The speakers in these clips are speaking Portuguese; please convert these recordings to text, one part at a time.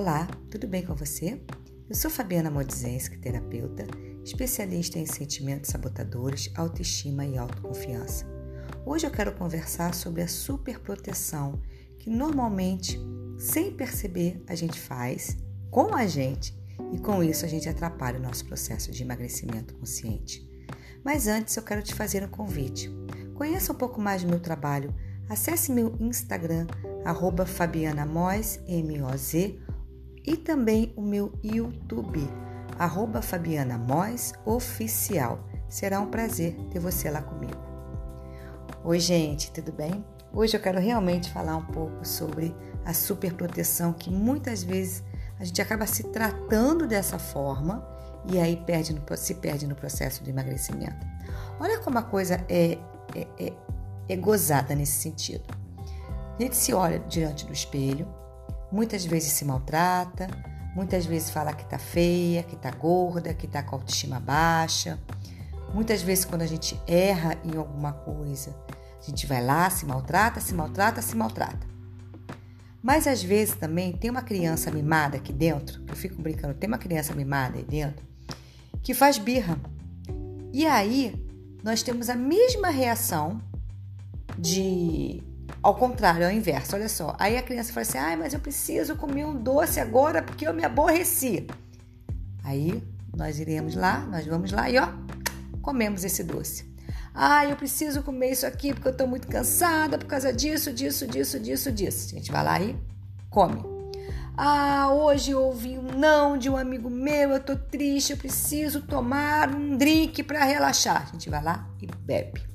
Olá, tudo bem com você? Eu sou Fabiana Modzenski, terapeuta, especialista em sentimentos sabotadores, autoestima e autoconfiança. Hoje eu quero conversar sobre a superproteção que normalmente, sem perceber, a gente faz com a gente e com isso a gente atrapalha o nosso processo de emagrecimento consciente. Mas antes eu quero te fazer um convite. Conheça um pouco mais do meu trabalho. Acesse meu Instagram, arroba Fabiana Moz, M-O-Z, e também o meu YouTube, arroba Fabiana Moz Oficial. Será um prazer ter você lá comigo. Oi, gente, tudo bem? Hoje eu quero realmente falar um pouco sobre a superproteção que muitas vezes a gente acaba se tratando dessa forma e aí perde no, se perde no processo do emagrecimento. Olha como a coisa é, é, é, é gozada nesse sentido. A gente se olha diante do espelho, muitas vezes se maltrata, muitas vezes fala que tá feia, que tá gorda, que tá com autoestima baixa. Muitas vezes, quando a gente erra em alguma coisa, a gente vai lá, se maltrata, se maltrata, se maltrata. Mas às vezes também tem uma criança mimada aqui dentro, eu fico brincando, tem uma criança mimada aí dentro, que faz birra. E aí nós temos a mesma reação de. Ao contrário, ao inverso, olha só. Aí a criança fala assim: ai, mas eu preciso comer um doce agora porque eu me aborreci. Aí nós iremos lá, nós vamos lá e ó, comemos esse doce. Ah, eu preciso comer isso aqui porque eu tô muito cansada por causa disso, disso, disso, disso, disso. A gente vai lá e come. Ah, hoje eu ouvi um não de um amigo meu, eu tô triste, eu preciso tomar um drink para relaxar. A gente vai lá e bebe.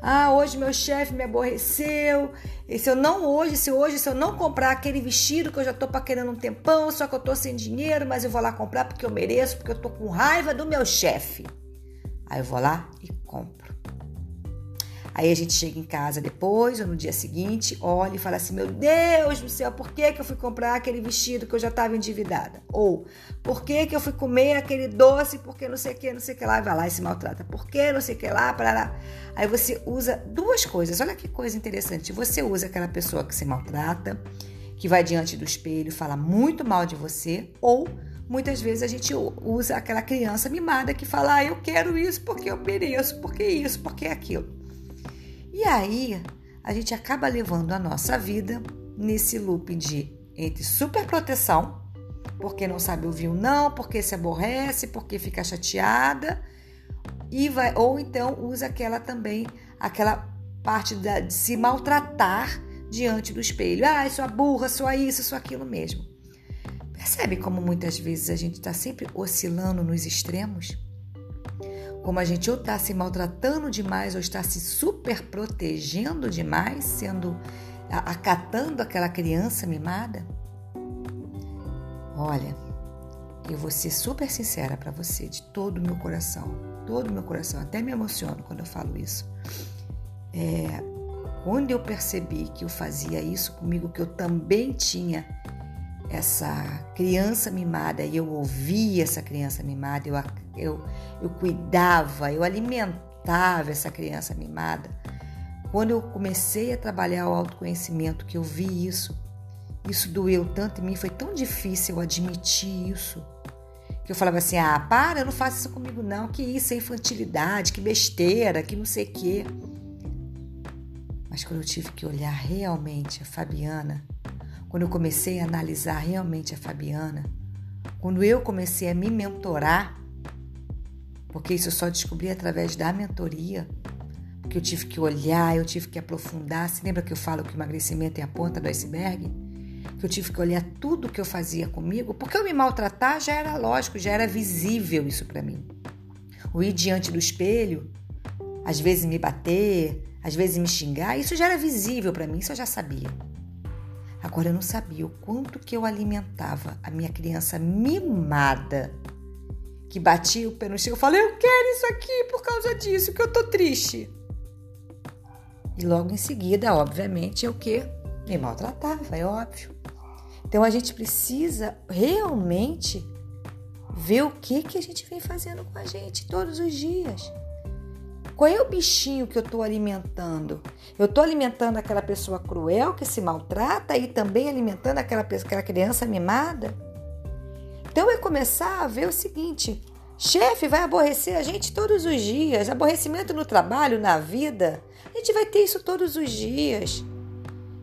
Ah, hoje meu chefe me aborreceu. E se eu não hoje, se hoje, se eu não comprar aquele vestido que eu já tô paquerando um tempão, só que eu tô sem dinheiro, mas eu vou lá comprar porque eu mereço, porque eu tô com raiva do meu chefe. Aí eu vou lá e compro. Aí a gente chega em casa depois ou no dia seguinte, olha e fala assim: Meu Deus do céu, por que, que eu fui comprar aquele vestido que eu já estava endividada? Ou por que, que eu fui comer aquele doce porque não sei o que, não sei o que lá, e vai lá e se maltrata. Por que não sei o que lá, para lá. Aí você usa duas coisas. Olha que coisa interessante. Você usa aquela pessoa que se maltrata, que vai diante do espelho, fala muito mal de você, ou muitas vezes a gente usa aquela criança mimada que fala: ah, eu quero isso porque eu mereço, porque isso, porque aquilo. E aí a gente acaba levando a nossa vida nesse loop de entre superproteção, porque não sabe ouvir o não, porque se aborrece, porque fica chateada, e vai, ou então usa aquela também, aquela parte da, de se maltratar diante do espelho. Ah, sou a burra, sou isso, sou aquilo mesmo. Percebe como muitas vezes a gente está sempre oscilando nos extremos? Como a gente ou está se maltratando demais ou está se super protegendo demais, sendo acatando aquela criança mimada? Olha, eu vou ser super sincera para você, de todo o meu coração, todo o meu coração, até me emociono quando eu falo isso. É, quando eu percebi que eu fazia isso comigo, que eu também tinha essa criança mimada e eu ouvia essa criança mimada, eu, eu, eu cuidava, eu alimentava essa criança mimada. Quando eu comecei a trabalhar o autoconhecimento, que eu vi isso, isso doeu tanto em mim, foi tão difícil eu admitir isso. Que eu falava assim: ah, para, não faça isso comigo, não, que isso é infantilidade, que besteira, que não sei o quê. Mas quando eu tive que olhar realmente a Fabiana, quando eu comecei a analisar realmente a Fabiana, quando eu comecei a me mentorar, porque isso eu só descobri através da mentoria, porque eu tive que olhar, eu tive que aprofundar. Se lembra que eu falo que o emagrecimento é a ponta do iceberg? Que eu tive que olhar tudo que eu fazia comigo, porque eu me maltratar já era lógico, já era visível isso para mim. O ir diante do espelho, às vezes me bater, às vezes me xingar, isso já era visível para mim, isso eu já sabia. Agora eu não sabia o quanto que eu alimentava a minha criança mimada, que batia o pé no chão. Eu falei, eu quero isso aqui por causa disso, que eu tô triste. E logo em seguida, obviamente, eu que me maltratava, é óbvio. Então a gente precisa realmente ver o que que a gente vem fazendo com a gente todos os dias. Qual é o bichinho que eu estou alimentando? Eu estou alimentando aquela pessoa cruel que se maltrata e também alimentando aquela, aquela criança mimada? Então é começar a ver o seguinte: chefe vai aborrecer a gente todos os dias, aborrecimento no trabalho, na vida. A gente vai ter isso todos os dias.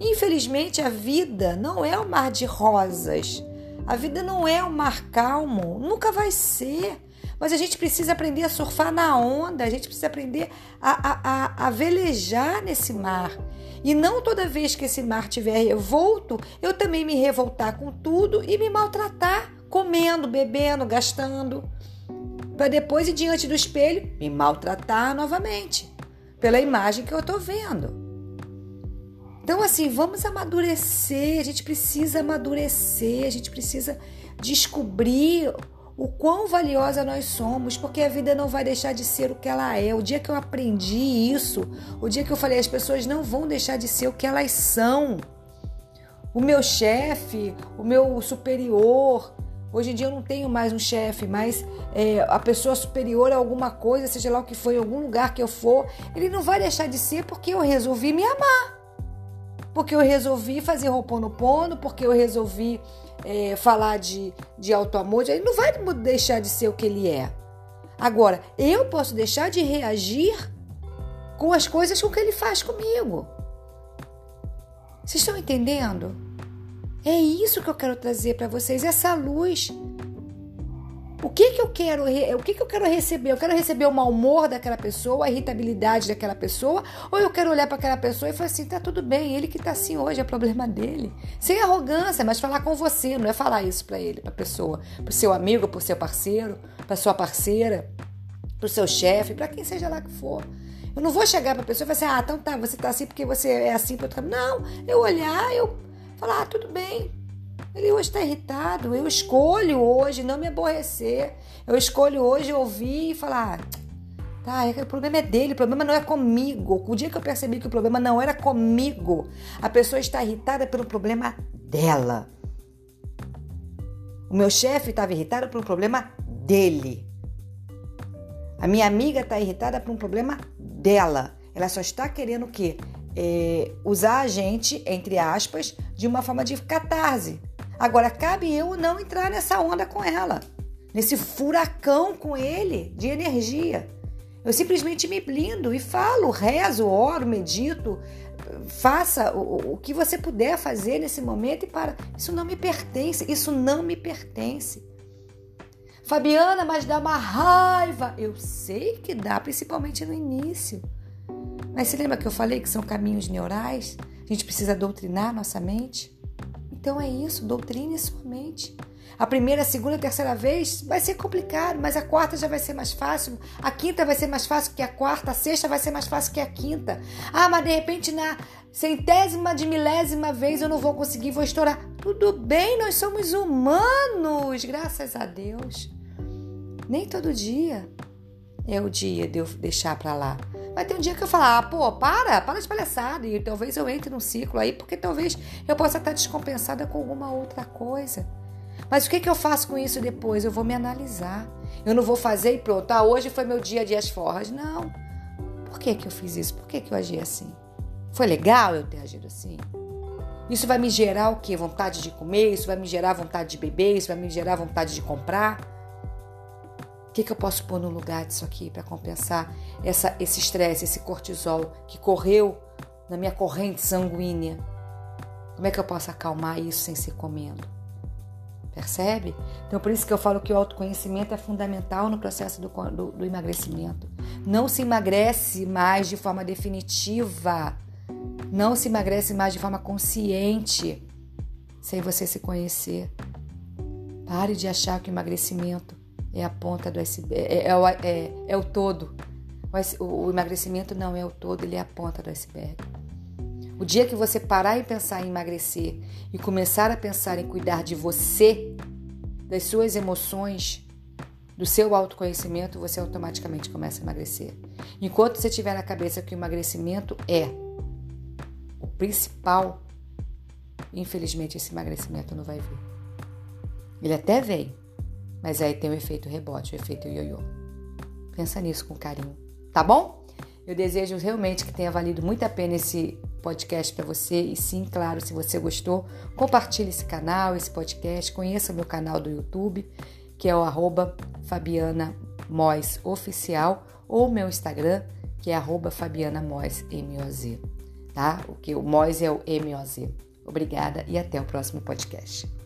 Infelizmente, a vida não é um mar de rosas. A vida não é um mar calmo, nunca vai ser. Mas a gente precisa aprender a surfar na onda, a gente precisa aprender a, a, a, a velejar nesse mar. E não toda vez que esse mar estiver revolto, eu também me revoltar com tudo e me maltratar, comendo, bebendo, gastando. Para depois ir diante do espelho me maltratar novamente, pela imagem que eu estou vendo. Então, assim, vamos amadurecer, a gente precisa amadurecer, a gente precisa descobrir o quão valiosa nós somos, porque a vida não vai deixar de ser o que ela é. O dia que eu aprendi isso, o dia que eu falei, as pessoas não vão deixar de ser o que elas são. O meu chefe, o meu superior, Hoje em dia eu não tenho mais um chefe, mas é, a pessoa superior a alguma coisa, seja lá o que for, em algum lugar que eu for, ele não vai deixar de ser porque eu resolvi me amar. Porque eu resolvi fazer roponopono, porque eu resolvi é, falar de, de auto-amor, ele não vai deixar de ser o que ele é. Agora, eu posso deixar de reagir com as coisas com que ele faz comigo. Vocês estão entendendo? É isso que eu quero trazer para vocês, essa luz o que que eu quero, o que que eu quero receber? Eu quero receber o mau humor daquela pessoa, a irritabilidade daquela pessoa, ou eu quero olhar para aquela pessoa e falar assim, tá tudo bem, ele que tá assim hoje é problema dele. Sem arrogância, mas falar com você, não é falar isso para ele, para pessoa, para seu amigo, para seu parceiro, para sua parceira, para o seu chefe, para quem seja lá que for. Eu não vou chegar para a pessoa e falar assim, ah, então tá, você tá assim porque você é assim Não, eu olhar, eu falar, ah, tudo bem, ele hoje está irritado. Eu escolho hoje não me aborrecer. Eu escolho hoje ouvir e falar: tá, é o problema é dele, o problema não é comigo. O dia que eu percebi que o problema não era comigo, a pessoa está irritada pelo problema dela. O meu chefe estava irritado por um problema dele. A minha amiga está irritada por um problema dela. Ela só está querendo o quê? É, usar a gente, entre aspas, de uma forma de catarse. Agora, cabe eu não entrar nessa onda com ela, nesse furacão com ele de energia. Eu simplesmente me blindo e falo, rezo, oro, medito, faça o, o que você puder fazer nesse momento e para. Isso não me pertence, isso não me pertence. Fabiana, mas dá uma raiva. Eu sei que dá, principalmente no início. Mas se lembra que eu falei que são caminhos neurais? A gente precisa doutrinar nossa mente? Então é isso, doutrine sua mente. A primeira, a segunda, a terceira vez vai ser complicado, mas a quarta já vai ser mais fácil. A quinta vai ser mais fácil que a quarta, a sexta vai ser mais fácil que a quinta. Ah, mas de repente na centésima de milésima vez eu não vou conseguir, vou estourar. Tudo bem, nós somos humanos, graças a Deus. Nem todo dia é o dia de eu deixar para lá. Vai ter um dia que eu falar, ah, pô, para, para de palhaçada. E talvez eu entre num ciclo aí, porque talvez eu possa estar descompensada com alguma outra coisa. Mas o que, que eu faço com isso depois? Eu vou me analisar. Eu não vou fazer e pronto. Ah, hoje foi meu dia de as forras. Não. Por que, que eu fiz isso? Por que, que eu agi assim? Foi legal eu ter agido assim? Isso vai me gerar o quê? Vontade de comer? Isso vai me gerar vontade de beber? Isso vai me gerar vontade de comprar? O que, que eu posso pôr no lugar disso aqui para compensar essa, esse estresse, esse cortisol que correu na minha corrente sanguínea? Como é que eu posso acalmar isso sem ser comendo? Percebe? Então, por isso que eu falo que o autoconhecimento é fundamental no processo do, do, do emagrecimento. Não se emagrece mais de forma definitiva. Não se emagrece mais de forma consciente sem você se conhecer. Pare de achar que o emagrecimento é a ponta do iceberg, é, é, é, é o todo. O, o emagrecimento não é o todo, ele é a ponta do iceberg. O dia que você parar e pensar em emagrecer e começar a pensar em cuidar de você, das suas emoções, do seu autoconhecimento, você automaticamente começa a emagrecer. Enquanto você tiver na cabeça que o emagrecimento é o principal, infelizmente esse emagrecimento não vai vir. Ele até vem, mas aí tem o efeito rebote, o efeito ioiô. Pensa nisso com carinho, tá bom? Eu desejo realmente que tenha valido muito a pena esse podcast para você. E sim, claro, se você gostou, compartilhe esse canal, esse podcast, conheça o meu canal do YouTube, que é o arroba Fabiana Mois Oficial, ou meu Instagram, que é arroba Fabiana Mois, M-O-Z, tá? O que o Mois é o M-O-Z. Obrigada e até o próximo podcast.